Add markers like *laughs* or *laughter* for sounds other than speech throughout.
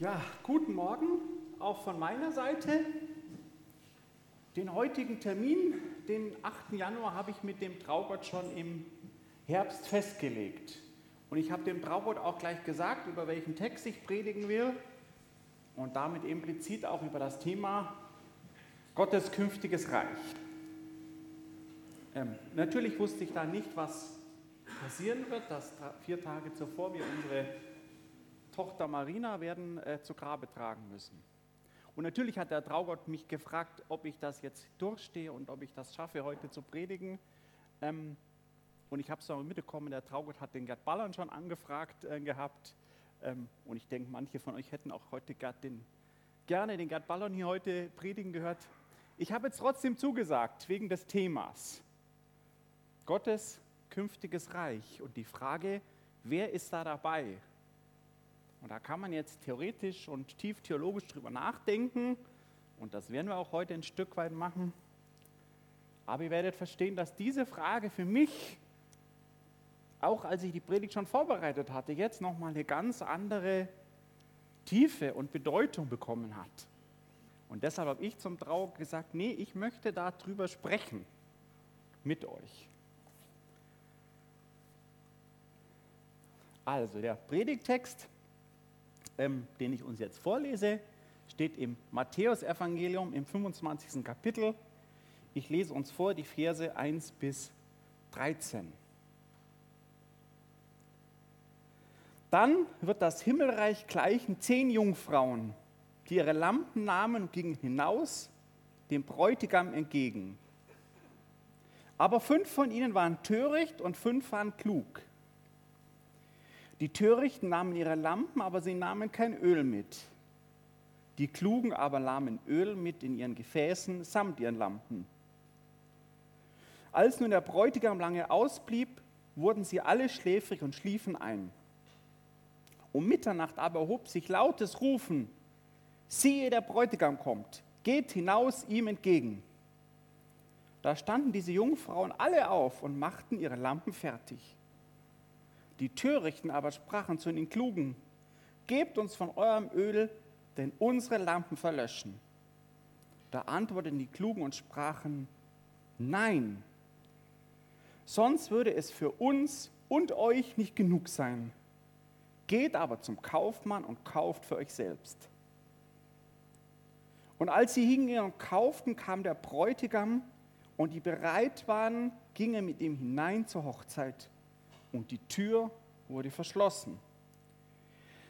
Ja, guten Morgen auch von meiner Seite. Den heutigen Termin, den 8. Januar, habe ich mit dem Traugott schon im Herbst festgelegt. Und ich habe dem Traugott auch gleich gesagt, über welchen Text ich predigen will und damit implizit auch über das Thema Gottes künftiges Reich. Ähm, natürlich wusste ich da nicht, was passieren wird, dass vier Tage zuvor wir unsere Tochter Marina werden äh, zu Grabe tragen müssen. Und natürlich hat der Traugott mich gefragt, ob ich das jetzt durchstehe und ob ich das schaffe, heute zu predigen. Ähm, und ich habe es auch mitbekommen, der Traugott hat den Gerd Ballern schon angefragt äh, gehabt. Ähm, und ich denke, manche von euch hätten auch heute Gerd den, gerne den Gerd Ballern hier heute predigen gehört. Ich habe jetzt trotzdem zugesagt, wegen des Themas. Gottes künftiges Reich und die Frage, wer ist da dabei? Und da kann man jetzt theoretisch und tief theologisch drüber nachdenken. Und das werden wir auch heute ein Stück weit machen. Aber ihr werdet verstehen, dass diese Frage für mich, auch als ich die Predigt schon vorbereitet hatte, jetzt nochmal eine ganz andere Tiefe und Bedeutung bekommen hat. Und deshalb habe ich zum Trauer gesagt, nee, ich möchte darüber sprechen mit euch. Also der Predigtext ähm, den ich uns jetzt vorlese, steht im Matthäusevangelium im 25. Kapitel. Ich lese uns vor die Verse 1 bis 13. Dann wird das Himmelreich gleichen zehn Jungfrauen, die ihre Lampen nahmen und gingen hinaus dem Bräutigam entgegen. Aber fünf von ihnen waren töricht und fünf waren klug. Die Törichten nahmen ihre Lampen, aber sie nahmen kein Öl mit. Die Klugen aber nahmen Öl mit in ihren Gefäßen samt ihren Lampen. Als nun der Bräutigam lange ausblieb, wurden sie alle schläfrig und schliefen ein. Um Mitternacht aber hob sich lautes Rufen, siehe, der Bräutigam kommt, geht hinaus ihm entgegen. Da standen diese Jungfrauen alle auf und machten ihre Lampen fertig. Die Törichten aber sprachen zu den Klugen, gebt uns von eurem Öl, denn unsere Lampen verlöschen. Da antworteten die Klugen und sprachen, nein, sonst würde es für uns und euch nicht genug sein. Geht aber zum Kaufmann und kauft für euch selbst. Und als sie hingingen und kauften, kam der Bräutigam und die bereit waren, gingen mit ihm hinein zur Hochzeit und die Tür wurde verschlossen.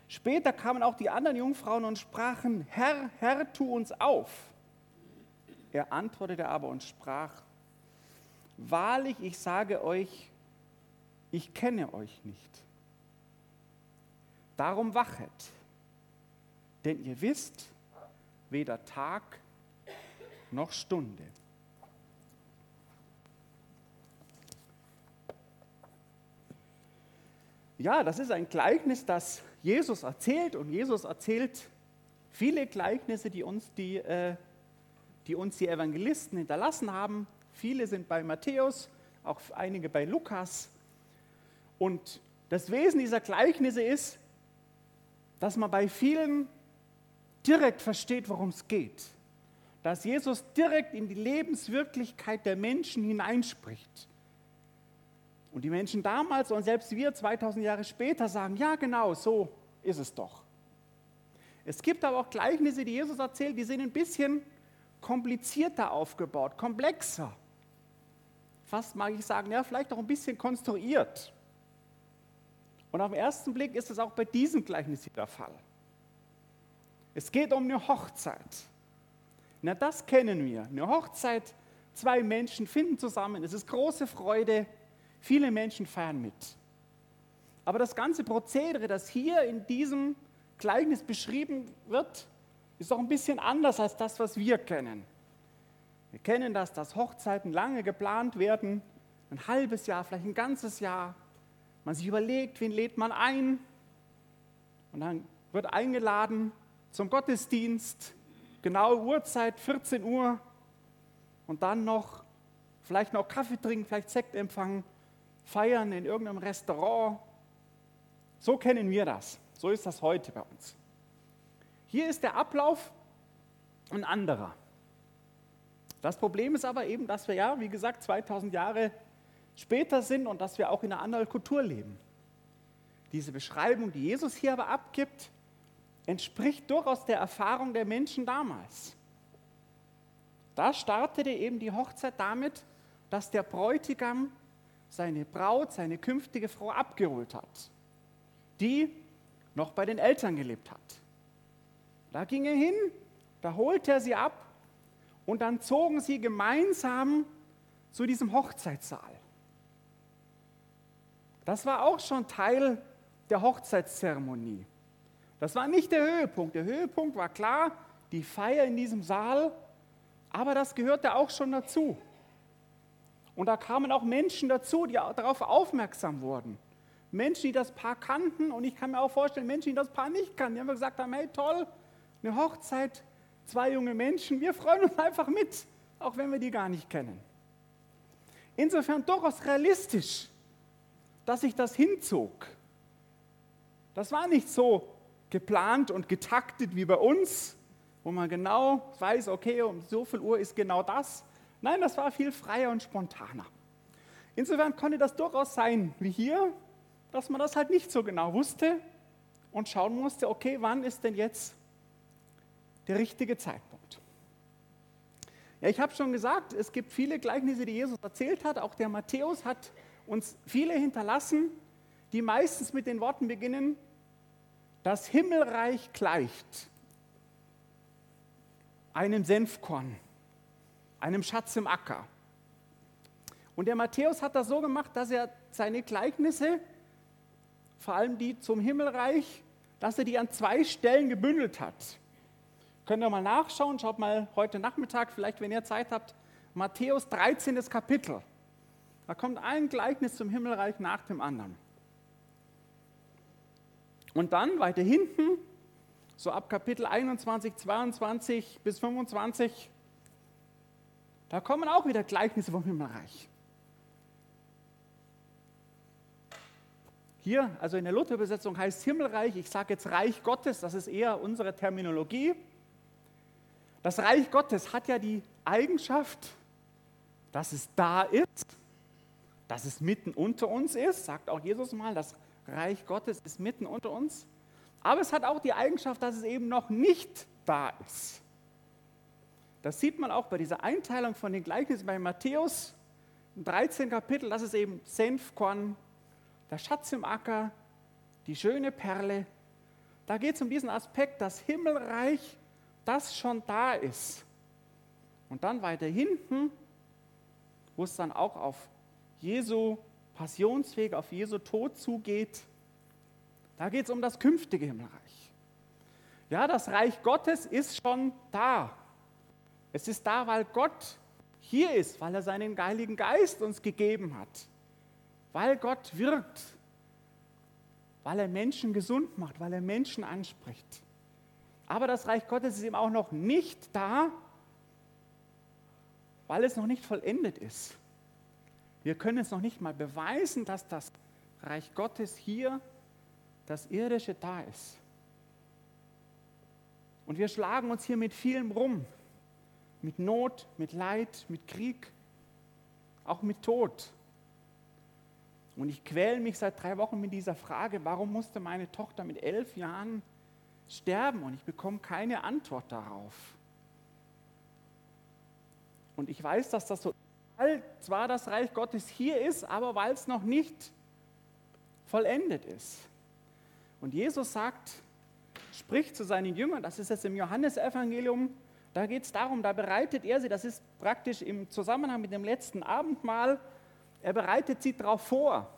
Später kamen auch die anderen Jungfrauen und sprachen, Herr, Herr, tu uns auf. Er antwortete aber und sprach, Wahrlich, ich sage euch, ich kenne euch nicht. Darum wachet, denn ihr wisst weder Tag noch Stunde. Ja, das ist ein Gleichnis, das Jesus erzählt und Jesus erzählt viele Gleichnisse, die uns die, äh, die, uns die Evangelisten hinterlassen haben. Viele sind bei Matthäus, auch einige bei Lukas. Und das Wesen dieser Gleichnisse ist, dass man bei vielen direkt versteht, worum es geht. Dass Jesus direkt in die Lebenswirklichkeit der Menschen hineinspricht. Und die Menschen damals und selbst wir 2000 Jahre später sagen, ja genau, so ist es doch. Es gibt aber auch Gleichnisse, die Jesus erzählt, die sind ein bisschen komplizierter aufgebaut, komplexer. Fast mag ich sagen, ja, vielleicht auch ein bisschen konstruiert. Und auf den ersten Blick ist es auch bei diesem Gleichnis der Fall. Es geht um eine Hochzeit. Na, das kennen wir. Eine Hochzeit, zwei Menschen finden zusammen, es ist große Freude, Viele Menschen feiern mit. Aber das ganze Prozedere, das hier in diesem Gleichnis beschrieben wird, ist doch ein bisschen anders als das, was wir kennen. Wir kennen das, dass Hochzeiten lange geplant werden, ein halbes Jahr, vielleicht ein ganzes Jahr. Man sich überlegt, wen lädt man ein? Und dann wird eingeladen zum Gottesdienst, genaue Uhrzeit, 14 Uhr. Und dann noch, vielleicht noch Kaffee trinken, vielleicht Sekt empfangen feiern in irgendeinem Restaurant. So kennen wir das. So ist das heute bei uns. Hier ist der Ablauf ein anderer. Das Problem ist aber eben, dass wir ja, wie gesagt, 2000 Jahre später sind und dass wir auch in einer anderen Kultur leben. Diese Beschreibung, die Jesus hier aber abgibt, entspricht durchaus der Erfahrung der Menschen damals. Da startete eben die Hochzeit damit, dass der Bräutigam seine Braut, seine künftige Frau abgeholt hat, die noch bei den Eltern gelebt hat. Da ging er hin, da holte er sie ab und dann zogen sie gemeinsam zu diesem Hochzeitssaal. Das war auch schon Teil der Hochzeitszeremonie. Das war nicht der Höhepunkt. Der Höhepunkt war klar, die Feier in diesem Saal, aber das gehörte auch schon dazu. Und da kamen auch Menschen dazu, die darauf aufmerksam wurden. Menschen, die das Paar kannten und ich kann mir auch vorstellen, Menschen, die das Paar nicht kannten. Die haben gesagt haben, hey toll, eine Hochzeit, zwei junge Menschen, wir freuen uns einfach mit, auch wenn wir die gar nicht kennen. Insofern durchaus realistisch, dass sich das hinzog. Das war nicht so geplant und getaktet wie bei uns, wo man genau weiß, okay, um so viel Uhr ist genau das. Nein, das war viel freier und spontaner. Insofern konnte das durchaus sein, wie hier, dass man das halt nicht so genau wusste und schauen musste, okay, wann ist denn jetzt der richtige Zeitpunkt? Ja, ich habe schon gesagt, es gibt viele Gleichnisse, die Jesus erzählt hat. Auch der Matthäus hat uns viele hinterlassen, die meistens mit den Worten beginnen, das Himmelreich gleicht einem Senfkorn, einem Schatz im Acker. Und der Matthäus hat das so gemacht, dass er seine Gleichnisse, vor allem die zum Himmelreich, dass er die an zwei Stellen gebündelt hat. Könnt ihr mal nachschauen, schaut mal heute Nachmittag, vielleicht wenn ihr Zeit habt, Matthäus 13. Kapitel. Da kommt ein Gleichnis zum Himmelreich nach dem anderen. Und dann weiter hinten, so ab Kapitel 21, 22 bis 25, da kommen auch wieder Gleichnisse vom Himmelreich. Hier, also in der Luther-Übersetzung heißt Himmelreich, ich sage jetzt Reich Gottes, das ist eher unsere Terminologie. Das Reich Gottes hat ja die Eigenschaft, dass es da ist, dass es mitten unter uns ist, sagt auch Jesus mal, das Reich Gottes ist mitten unter uns. Aber es hat auch die Eigenschaft, dass es eben noch nicht da ist. Das sieht man auch bei dieser Einteilung von den Gleichnissen bei Matthäus im 13. Kapitel, das ist eben Senfkorn, der Schatz im Acker, die schöne Perle. Da geht es um diesen Aspekt, das Himmelreich, das schon da ist. Und dann weiter hinten, wo es dann auch auf Jesu Passionsweg, auf Jesu Tod zugeht, da geht es um das künftige Himmelreich. Ja, das Reich Gottes ist schon da. Es ist da, weil Gott hier ist, weil er seinen Heiligen Geist uns gegeben hat, weil Gott wirkt, weil er Menschen gesund macht, weil er Menschen anspricht. Aber das Reich Gottes ist eben auch noch nicht da, weil es noch nicht vollendet ist. Wir können es noch nicht mal beweisen, dass das Reich Gottes hier, das Irdische, da ist. Und wir schlagen uns hier mit vielem rum mit Not, mit Leid, mit Krieg, auch mit Tod. Und ich quäle mich seit drei Wochen mit dieser Frage, warum musste meine Tochter mit elf Jahren sterben? Und ich bekomme keine Antwort darauf. Und ich weiß, dass das so, weil zwar das Reich Gottes hier ist, aber weil es noch nicht vollendet ist. Und Jesus sagt, spricht zu seinen Jüngern, das ist jetzt im Johannesevangelium, da geht es darum, da bereitet er sie, das ist praktisch im Zusammenhang mit dem letzten Abendmahl, er bereitet sie darauf vor,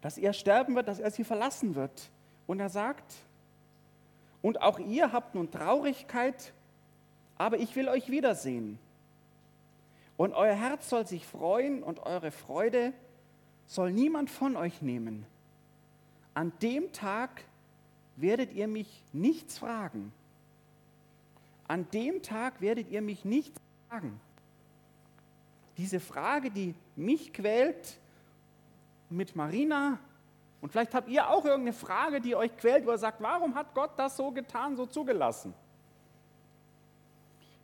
dass er sterben wird, dass er sie verlassen wird. Und er sagt, und auch ihr habt nun Traurigkeit, aber ich will euch wiedersehen. Und euer Herz soll sich freuen und eure Freude soll niemand von euch nehmen. An dem Tag werdet ihr mich nichts fragen an dem Tag werdet ihr mich nicht fragen. Diese Frage, die mich quält, mit Marina Und vielleicht habt ihr auch irgendeine Frage, die euch quält, wo ihr sagt, warum hat Gott das so getan, so zugelassen?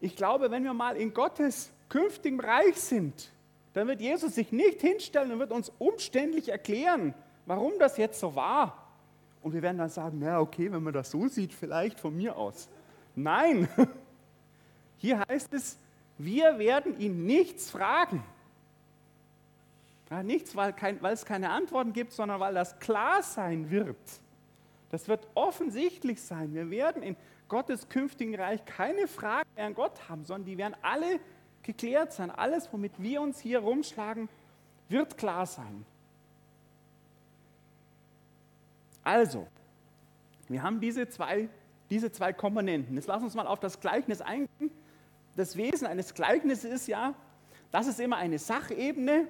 Ich glaube, wenn wir mal in Gottes künftigem Reich sind, dann wird Jesus sich nicht hinstellen und wird uns umständlich erklären, warum das jetzt so war. Und wir werden dann sagen, na okay, wenn man das so sieht, vielleicht von mir aus. Nein, *laughs* hier heißt es, wir werden ihn nichts fragen. Nichts, weil, kein, weil es keine Antworten gibt, sondern weil das klar sein wird. Das wird offensichtlich sein. Wir werden in Gottes künftigen Reich keine Fragen mehr an Gott haben, sondern die werden alle geklärt sein. Alles, womit wir uns hier rumschlagen, wird klar sein. Also, wir haben diese zwei, diese zwei Komponenten. Jetzt lass uns mal auf das Gleichnis eingehen. Das Wesen eines Gleichnisses ist ja, dass es immer eine Sachebene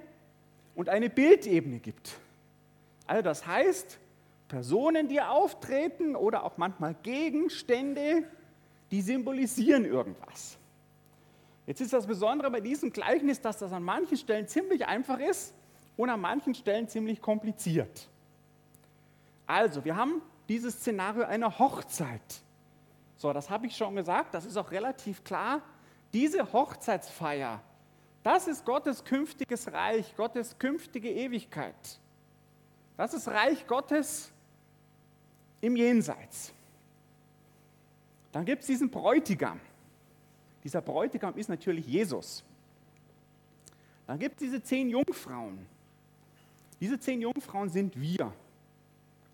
und eine Bildebene gibt. Also das heißt, Personen, die auftreten oder auch manchmal Gegenstände, die symbolisieren irgendwas. Jetzt ist das Besondere bei diesem Gleichnis, dass das an manchen Stellen ziemlich einfach ist und an manchen Stellen ziemlich kompliziert. Also, wir haben dieses Szenario einer Hochzeit. So, das habe ich schon gesagt, das ist auch relativ klar. Diese Hochzeitsfeier das ist Gottes künftiges Reich, Gottes künftige Ewigkeit. Das ist Reich Gottes im Jenseits. Dann gibt es diesen Bräutigam. Dieser Bräutigam ist natürlich Jesus. Dann gibt es diese zehn Jungfrauen. Diese zehn Jungfrauen sind wir.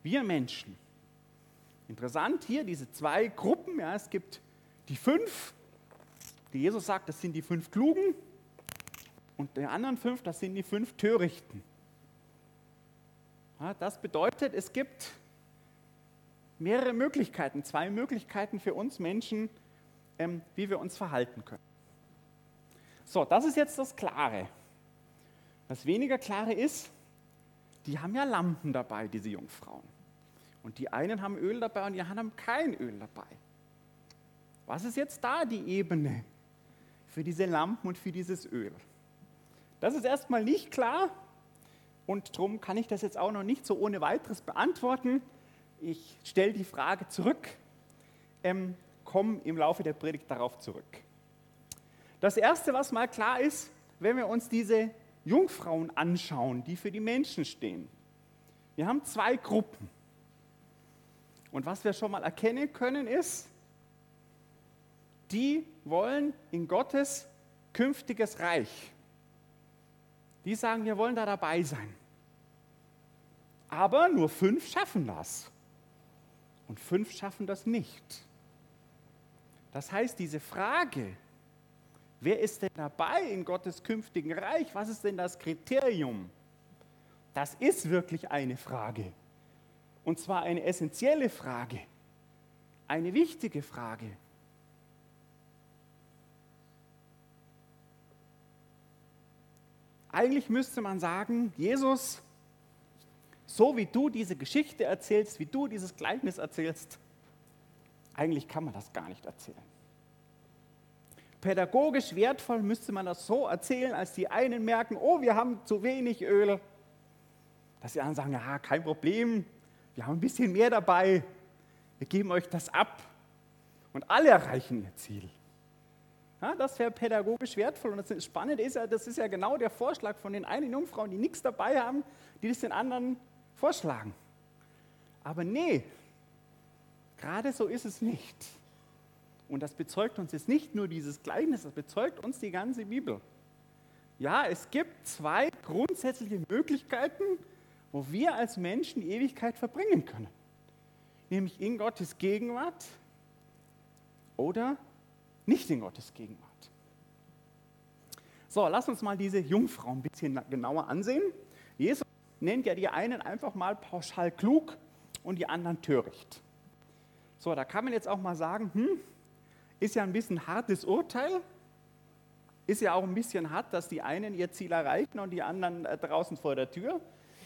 Wir Menschen. Interessant hier, diese zwei Gruppen. Ja, es gibt die fünf, die Jesus sagt, das sind die fünf Klugen. Und die anderen fünf, das sind die fünf Törichten. Ja, das bedeutet, es gibt mehrere Möglichkeiten, zwei Möglichkeiten für uns Menschen, ähm, wie wir uns verhalten können. So, das ist jetzt das Klare. Das weniger Klare ist, die haben ja Lampen dabei, diese Jungfrauen. Und die einen haben Öl dabei und die anderen haben kein Öl dabei. Was ist jetzt da die Ebene für diese Lampen und für dieses Öl? Das ist erstmal nicht klar und darum kann ich das jetzt auch noch nicht so ohne weiteres beantworten. Ich stelle die Frage zurück, ähm, komme im Laufe der Predigt darauf zurück. Das Erste, was mal klar ist, wenn wir uns diese Jungfrauen anschauen, die für die Menschen stehen. Wir haben zwei Gruppen. Und was wir schon mal erkennen können, ist, die wollen in Gottes künftiges Reich. Die sagen, wir wollen da dabei sein. Aber nur fünf schaffen das. Und fünf schaffen das nicht. Das heißt, diese Frage, wer ist denn dabei in Gottes künftigen Reich? Was ist denn das Kriterium? Das ist wirklich eine Frage. Und zwar eine essentielle Frage. Eine wichtige Frage. Eigentlich müsste man sagen, Jesus, so wie du diese Geschichte erzählst, wie du dieses Gleichnis erzählst, eigentlich kann man das gar nicht erzählen. Pädagogisch wertvoll müsste man das so erzählen, als die einen merken, oh, wir haben zu wenig Öl, dass die anderen sagen, ja, kein Problem, wir haben ein bisschen mehr dabei, wir geben euch das ab und alle erreichen ihr Ziel. Ja, das wäre pädagogisch wertvoll. Und das Spannende ist ja, das ist ja genau der Vorschlag von den einen Jungfrauen, die nichts dabei haben, die das den anderen vorschlagen. Aber nee, gerade so ist es nicht. Und das bezeugt uns jetzt nicht nur dieses Gleichnis, das bezeugt uns die ganze Bibel. Ja, es gibt zwei grundsätzliche Möglichkeiten, wo wir als Menschen Ewigkeit verbringen können. Nämlich in Gottes Gegenwart oder nicht in Gottes Gegenwart. So, lass uns mal diese Jungfrau ein bisschen genauer ansehen. Jesus nennt ja die einen einfach mal pauschal klug und die anderen töricht. So, da kann man jetzt auch mal sagen, hm, ist ja ein bisschen hartes Urteil, ist ja auch ein bisschen hart, dass die einen ihr Ziel erreichen und die anderen äh, draußen vor der Tür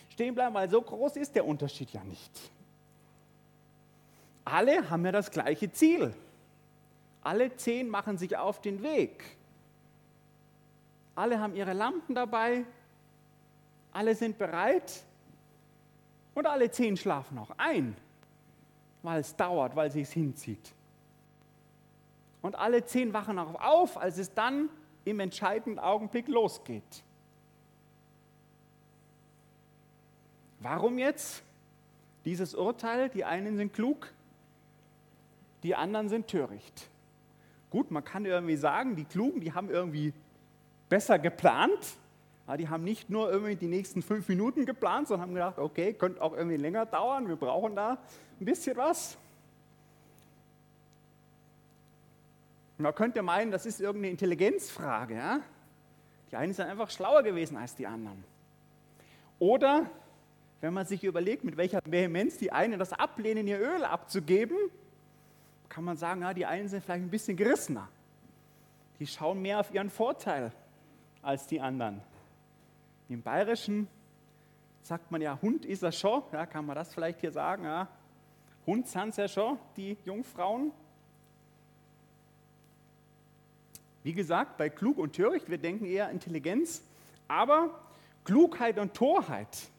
stehen bleiben, weil so groß ist der Unterschied ja nicht. Alle haben ja das gleiche Ziel. Alle zehn machen sich auf den Weg. Alle haben ihre Lampen dabei. Alle sind bereit, Und alle zehn schlafen auch ein, weil es dauert, weil sie es hinzieht. Und alle zehn wachen auch auf, als es dann im entscheidenden Augenblick losgeht. Warum jetzt dieses Urteil? Die einen sind klug, die anderen sind töricht. Gut, man kann irgendwie sagen, die Klugen, die haben irgendwie besser geplant. Ja, die haben nicht nur irgendwie die nächsten fünf Minuten geplant, sondern haben gedacht, okay, könnte auch irgendwie länger dauern, wir brauchen da ein bisschen was. Man könnte meinen, das ist irgendeine Intelligenzfrage. Ja? Die einen sind einfach schlauer gewesen als die anderen. Oder wenn man sich überlegt, mit welcher Vehemenz die einen das ablehnen, ihr Öl abzugeben, kann man sagen, ja, die einen sind vielleicht ein bisschen gerissener. Die schauen mehr auf ihren Vorteil als die anderen. Im Bayerischen sagt man ja, Hund ist er schon, ja, kann man das vielleicht hier sagen? Ja. Hund sind ja schon, die Jungfrauen. Wie gesagt, bei klug und töricht, wir denken eher Intelligenz, aber Klugheit und Torheit,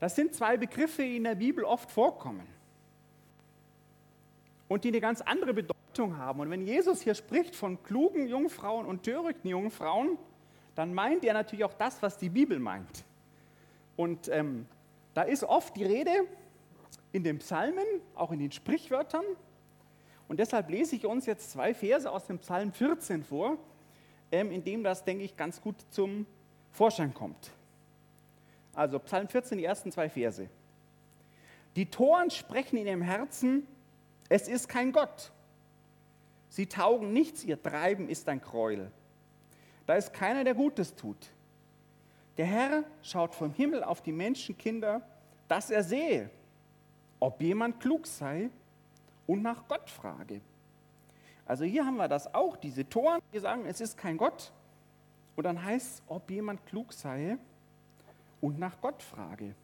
das sind zwei Begriffe, die in der Bibel oft vorkommen und die eine ganz andere Bedeutung haben. Und wenn Jesus hier spricht von klugen Jungfrauen und törichten Jungfrauen, dann meint er natürlich auch das, was die Bibel meint. Und ähm, da ist oft die Rede in den Psalmen, auch in den Sprichwörtern, und deshalb lese ich uns jetzt zwei Verse aus dem Psalm 14 vor, ähm, in dem das, denke ich, ganz gut zum Vorschein kommt. Also Psalm 14, die ersten zwei Verse. Die Toren sprechen in ihrem Herzen, es ist kein Gott. Sie taugen nichts, ihr Treiben ist ein Gräuel. Da ist keiner, der Gutes tut. Der Herr schaut vom Himmel auf die Menschenkinder, dass er sehe, ob jemand klug sei und nach Gott frage. Also hier haben wir das auch, diese Toren, die sagen, es ist kein Gott. Und dann heißt es, ob jemand klug sei und nach Gott frage.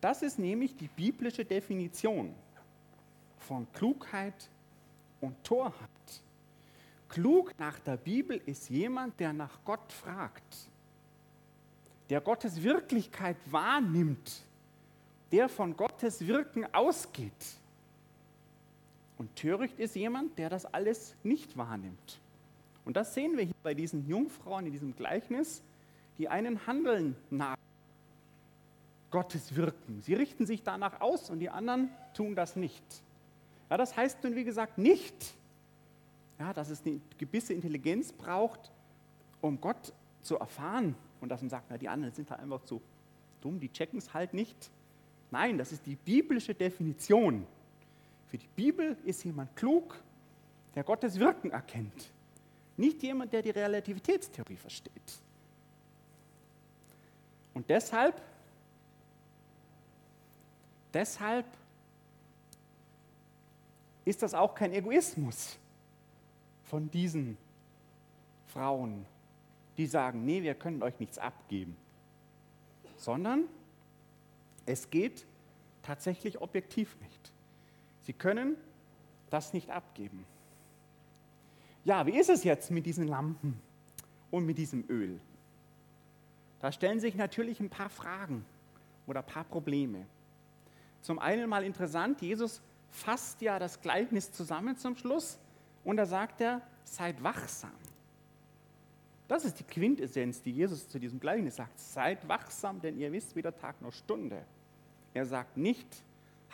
Das ist nämlich die biblische Definition von Klugheit und Torheit. Klug nach der Bibel ist jemand, der nach Gott fragt, der Gottes Wirklichkeit wahrnimmt, der von Gottes Wirken ausgeht. Und töricht ist jemand, der das alles nicht wahrnimmt. Und das sehen wir hier bei diesen Jungfrauen in diesem Gleichnis. Die einen handeln nach Gottes Wirken. Sie richten sich danach aus und die anderen tun das nicht. Ja, das heißt nun, wie gesagt, nicht, ja, dass es eine gewisse Intelligenz braucht, um Gott zu erfahren. Und dass man sagt, na, die anderen sind halt einfach zu dumm, die checken es halt nicht. Nein, das ist die biblische Definition. Für die Bibel ist jemand klug, der Gottes Wirken erkennt. Nicht jemand, der die Relativitätstheorie versteht. Und deshalb, deshalb ist das auch kein Egoismus von diesen Frauen, die sagen, nee, wir können euch nichts abgeben, sondern es geht tatsächlich objektiv nicht. Sie können das nicht abgeben. Ja, wie ist es jetzt mit diesen Lampen und mit diesem Öl? Da stellen sich natürlich ein paar Fragen oder ein paar Probleme. Zum einen mal interessant, Jesus fasst ja das Gleichnis zusammen zum Schluss und da sagt er, seid wachsam. Das ist die Quintessenz, die Jesus zu diesem Gleichnis sagt. Seid wachsam, denn ihr wisst weder Tag noch Stunde. Er sagt nicht,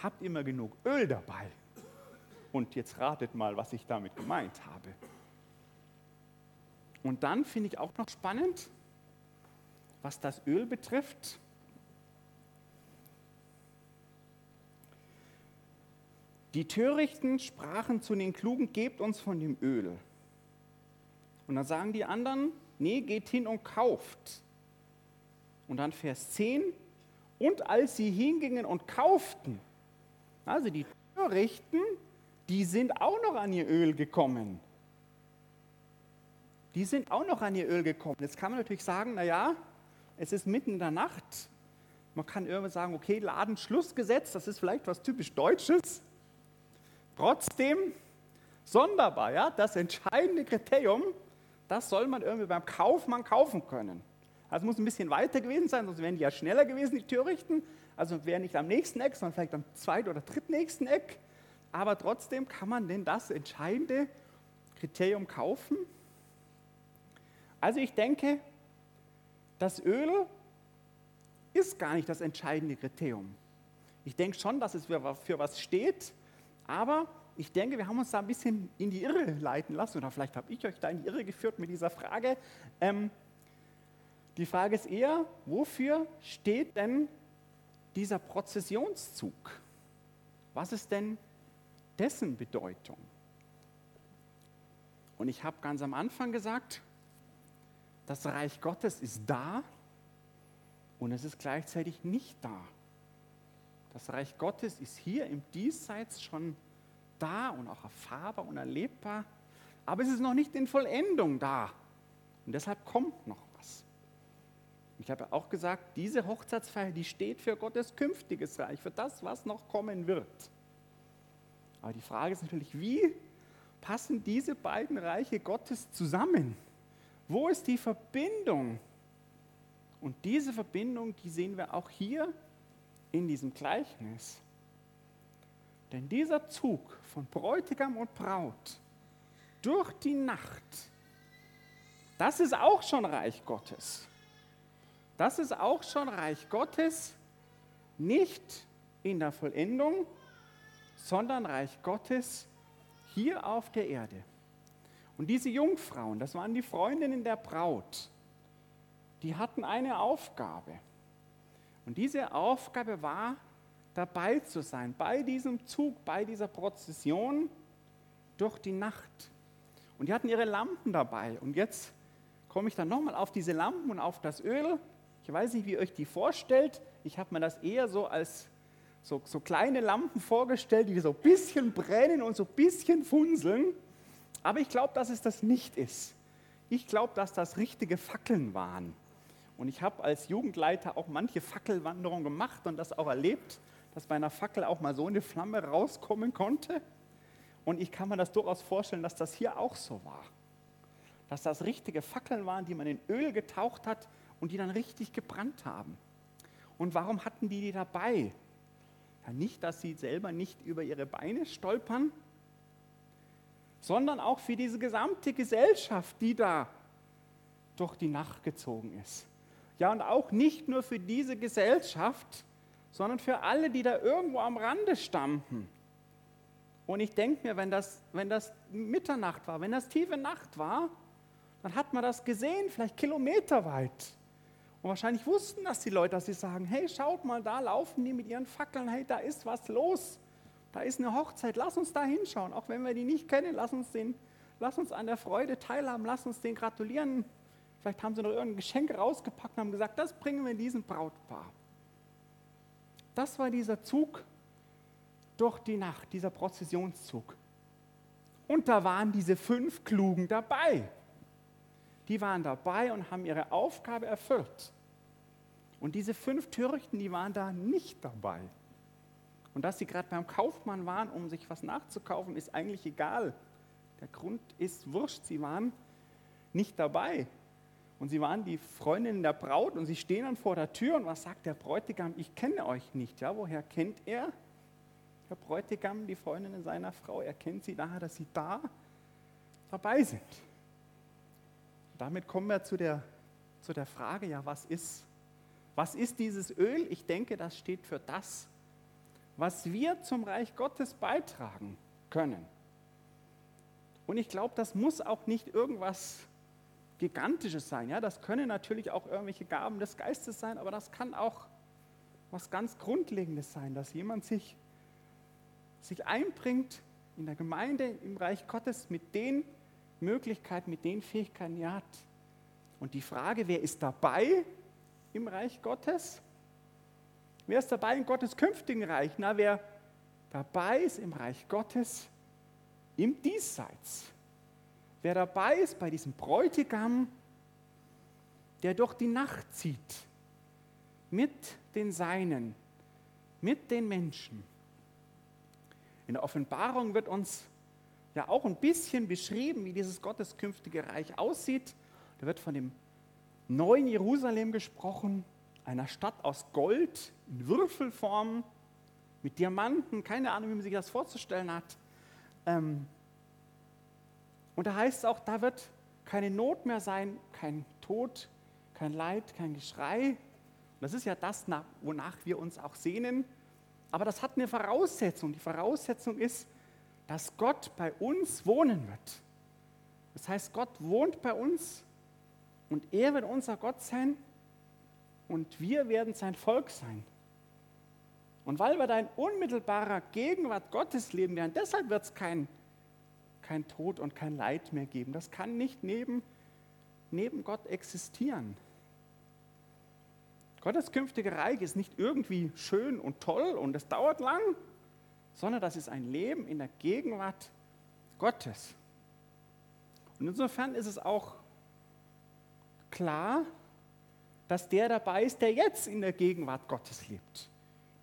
habt immer genug Öl dabei. Und jetzt ratet mal, was ich damit gemeint habe. Und dann finde ich auch noch spannend, was das Öl betrifft. Die Törichten sprachen zu den Klugen, gebt uns von dem Öl. Und dann sagen die anderen, nee, geht hin und kauft. Und dann Vers 10, und als sie hingingen und kauften, also die Törichten, die sind auch noch an ihr Öl gekommen. Die sind auch noch an ihr Öl gekommen. Jetzt kann man natürlich sagen, naja, es ist mitten in der Nacht. Man kann irgendwie sagen, okay, Ladenschlussgesetz, das ist vielleicht was typisch Deutsches. Trotzdem sonderbar, ja, das entscheidende Kriterium, das soll man irgendwie beim Kaufmann kaufen können. Also muss ein bisschen weiter gewesen sein, sonst wären die ja schneller gewesen, die Törichten. Also wäre nicht am nächsten Eck, sondern vielleicht am zweiten oder drittnächsten Eck. Aber trotzdem kann man denn das entscheidende Kriterium kaufen. Also ich denke, das Öl ist gar nicht das entscheidende Kriterium. Ich denke schon, dass es für was steht, aber ich denke, wir haben uns da ein bisschen in die Irre leiten lassen, oder vielleicht habe ich euch da in die Irre geführt mit dieser Frage. Ähm, die Frage ist eher, wofür steht denn dieser Prozessionszug? Was ist denn dessen Bedeutung? Und ich habe ganz am Anfang gesagt, das Reich Gottes ist da und es ist gleichzeitig nicht da. Das Reich Gottes ist hier im Diesseits schon da und auch erfahrbar und erlebbar, aber es ist noch nicht in Vollendung da. Und deshalb kommt noch ich habe auch gesagt, diese Hochzeitsfeier, die steht für Gottes künftiges Reich, für das, was noch kommen wird. Aber die Frage ist natürlich, wie passen diese beiden Reiche Gottes zusammen? Wo ist die Verbindung? Und diese Verbindung, die sehen wir auch hier in diesem Gleichnis. Denn dieser Zug von Bräutigam und Braut durch die Nacht, das ist auch schon Reich Gottes. Das ist auch schon Reich Gottes, nicht in der Vollendung, sondern Reich Gottes hier auf der Erde. Und diese Jungfrauen, das waren die Freundinnen der Braut, die hatten eine Aufgabe. Und diese Aufgabe war, dabei zu sein, bei diesem Zug, bei dieser Prozession durch die Nacht. Und die hatten ihre Lampen dabei. Und jetzt komme ich dann nochmal auf diese Lampen und auf das Öl. Ich weiß nicht, wie ihr euch die vorstellt. Ich habe mir das eher so als so, so kleine Lampen vorgestellt, die so ein bisschen brennen und so ein bisschen funzeln. Aber ich glaube, dass es das nicht ist. Ich glaube, dass das richtige Fackeln waren. Und ich habe als Jugendleiter auch manche Fackelwanderungen gemacht und das auch erlebt, dass bei einer Fackel auch mal so eine Flamme rauskommen konnte. Und ich kann mir das durchaus vorstellen, dass das hier auch so war. Dass das richtige Fackeln waren, die man in Öl getaucht hat und die dann richtig gebrannt haben. Und warum hatten die die dabei? Ja, nicht, dass sie selber nicht über ihre Beine stolpern, sondern auch für diese gesamte Gesellschaft, die da durch die Nacht gezogen ist. Ja, und auch nicht nur für diese Gesellschaft, sondern für alle, die da irgendwo am Rande standen. Und ich denke mir, wenn das, wenn das Mitternacht war, wenn das tiefe Nacht war, dann hat man das gesehen, vielleicht kilometerweit. Und wahrscheinlich wussten das die Leute, dass sie sagen, hey, schaut mal, da laufen die mit ihren Fackeln, hey, da ist was los. Da ist eine Hochzeit, lass uns da hinschauen. Auch wenn wir die nicht kennen, lass uns, den, lass uns an der Freude teilhaben, lass uns den gratulieren. Vielleicht haben sie noch irgendein Geschenk rausgepackt und haben gesagt, das bringen wir diesem Brautpaar. Das war dieser Zug durch die Nacht, dieser Prozessionszug. Und da waren diese fünf Klugen dabei die waren dabei und haben ihre Aufgabe erfüllt. Und diese fünf Törichten, die waren da nicht dabei. Und dass sie gerade beim Kaufmann waren, um sich was nachzukaufen, ist eigentlich egal. Der Grund ist wurscht, sie waren nicht dabei. Und sie waren die Freundinnen der Braut und sie stehen dann vor der Tür und was sagt der Bräutigam? Ich kenne euch nicht. Ja, woher kennt er? Der Bräutigam, die Freundinnen seiner Frau, er kennt sie daher, dass sie da dabei sind. Damit kommen wir zu der, zu der Frage, ja, was ist, was ist dieses Öl? Ich denke, das steht für das, was wir zum Reich Gottes beitragen können. Und ich glaube, das muss auch nicht irgendwas Gigantisches sein. Ja, das können natürlich auch irgendwelche Gaben des Geistes sein, aber das kann auch was ganz Grundlegendes sein, dass jemand sich, sich einbringt in der Gemeinde, im Reich Gottes mit den Möglichkeiten, mit den Fähigkeiten, die er hat. Und die Frage, wer ist dabei im Reich Gottes? Wer ist dabei in Gottes künftigen Reich? Na, wer dabei ist im Reich Gottes im Diesseits. Wer dabei ist bei diesem Bräutigam, der durch die Nacht zieht, mit den Seinen, mit den Menschen. In der Offenbarung wird uns ja auch ein bisschen beschrieben, wie dieses gotteskünftige Reich aussieht. Da wird von dem neuen Jerusalem gesprochen, einer Stadt aus Gold in Würfelform mit Diamanten, keine Ahnung, wie man sich das vorzustellen hat. Ähm, und da heißt es auch, da wird keine Not mehr sein, kein Tod, kein Leid, kein Geschrei. das ist ja das, wonach wir uns auch sehnen. Aber das hat eine Voraussetzung. Die Voraussetzung ist, dass Gott bei uns wohnen wird. Das heißt, Gott wohnt bei uns und er wird unser Gott sein und wir werden sein Volk sein. Und weil wir da in unmittelbarer Gegenwart Gottes leben werden, deshalb wird es kein, kein Tod und kein Leid mehr geben. Das kann nicht neben, neben Gott existieren. Gottes künftige Reich ist nicht irgendwie schön und toll und es dauert lang, sondern das ist ein Leben in der Gegenwart Gottes. Und insofern ist es auch klar, dass der dabei ist, der jetzt in der Gegenwart Gottes lebt.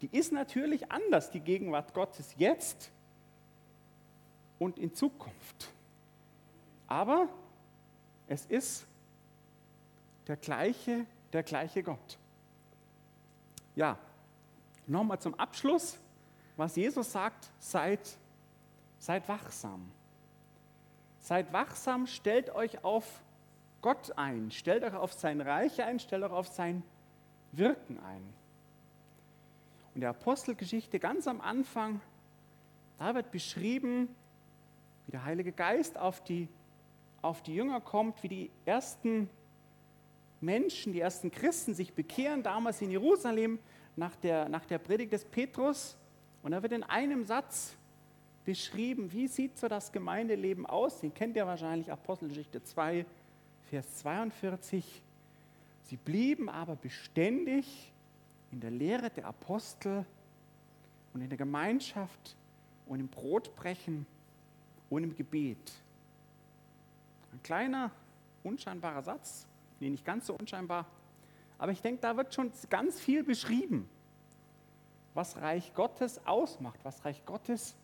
Die ist natürlich anders, die Gegenwart Gottes jetzt und in Zukunft. Aber es ist der gleiche, der gleiche Gott. Ja, nochmal zum Abschluss, was Jesus sagt, seid, seid wachsam. Seid wachsam, stellt euch auf Gott ein, stellt euch auf sein Reich ein, stellt euch auf sein Wirken ein. In der Apostelgeschichte ganz am Anfang, da wird beschrieben, wie der Heilige Geist auf die, auf die Jünger kommt, wie die ersten Menschen, die ersten Christen sich bekehren, damals in Jerusalem nach der, nach der Predigt des Petrus. Und da wird in einem Satz beschrieben, wie sieht so das Gemeindeleben aus. Den kennt ihr wahrscheinlich, Apostelgeschichte 2, Vers 42. Sie blieben aber beständig in der Lehre der Apostel und in der Gemeinschaft und im Brotbrechen und im Gebet. Ein kleiner, unscheinbarer Satz, nee, nicht ganz so unscheinbar, aber ich denke, da wird schon ganz viel beschrieben, was Reich Gottes ausmacht, was Reich Gottes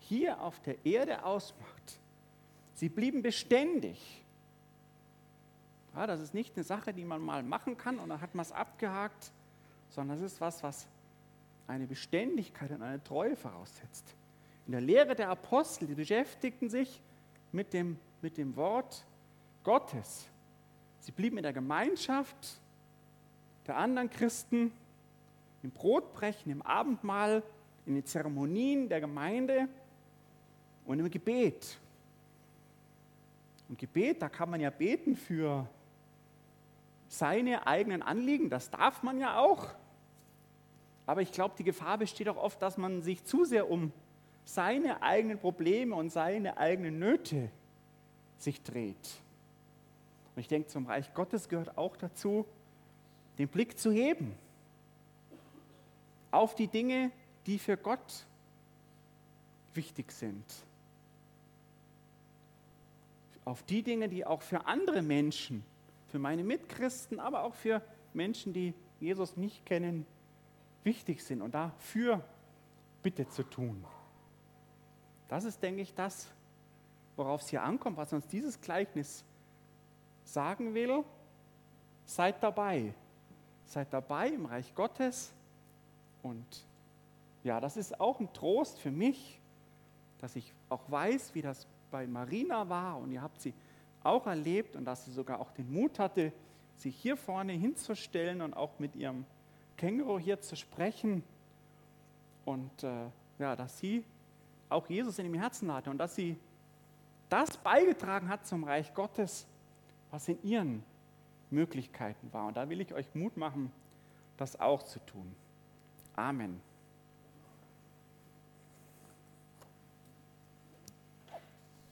hier auf der Erde ausmacht. Sie blieben beständig. Ja, das ist nicht eine Sache, die man mal machen kann und dann hat man es abgehakt, sondern es ist was, was eine Beständigkeit und eine Treue voraussetzt. In der Lehre der Apostel, die beschäftigten sich mit dem, mit dem Wort Gottes. Sie blieben in der Gemeinschaft der anderen Christen, im Brotbrechen, im Abendmahl, in den Zeremonien der Gemeinde und im Gebet. Und Gebet, da kann man ja beten für seine eigenen Anliegen, das darf man ja auch. Aber ich glaube, die Gefahr besteht auch oft, dass man sich zu sehr um seine eigenen Probleme und seine eigenen Nöte sich dreht. Und ich denke, zum Reich Gottes gehört auch dazu, den Blick zu heben auf die Dinge, die für Gott wichtig sind. Auf die Dinge, die auch für andere Menschen für meine Mitchristen, aber auch für Menschen, die Jesus nicht kennen, wichtig sind und dafür Bitte zu tun. Das ist, denke ich, das, worauf es hier ankommt, was uns dieses Gleichnis sagen will. Seid dabei. Seid dabei im Reich Gottes. Und ja, das ist auch ein Trost für mich, dass ich auch weiß, wie das bei Marina war. Und ihr habt sie auch erlebt und dass sie sogar auch den Mut hatte, sich hier vorne hinzustellen und auch mit ihrem Känguru hier zu sprechen. Und äh, ja, dass sie auch Jesus in ihrem Herzen hatte und dass sie das beigetragen hat zum Reich Gottes, was in ihren Möglichkeiten war. Und da will ich euch Mut machen, das auch zu tun. Amen.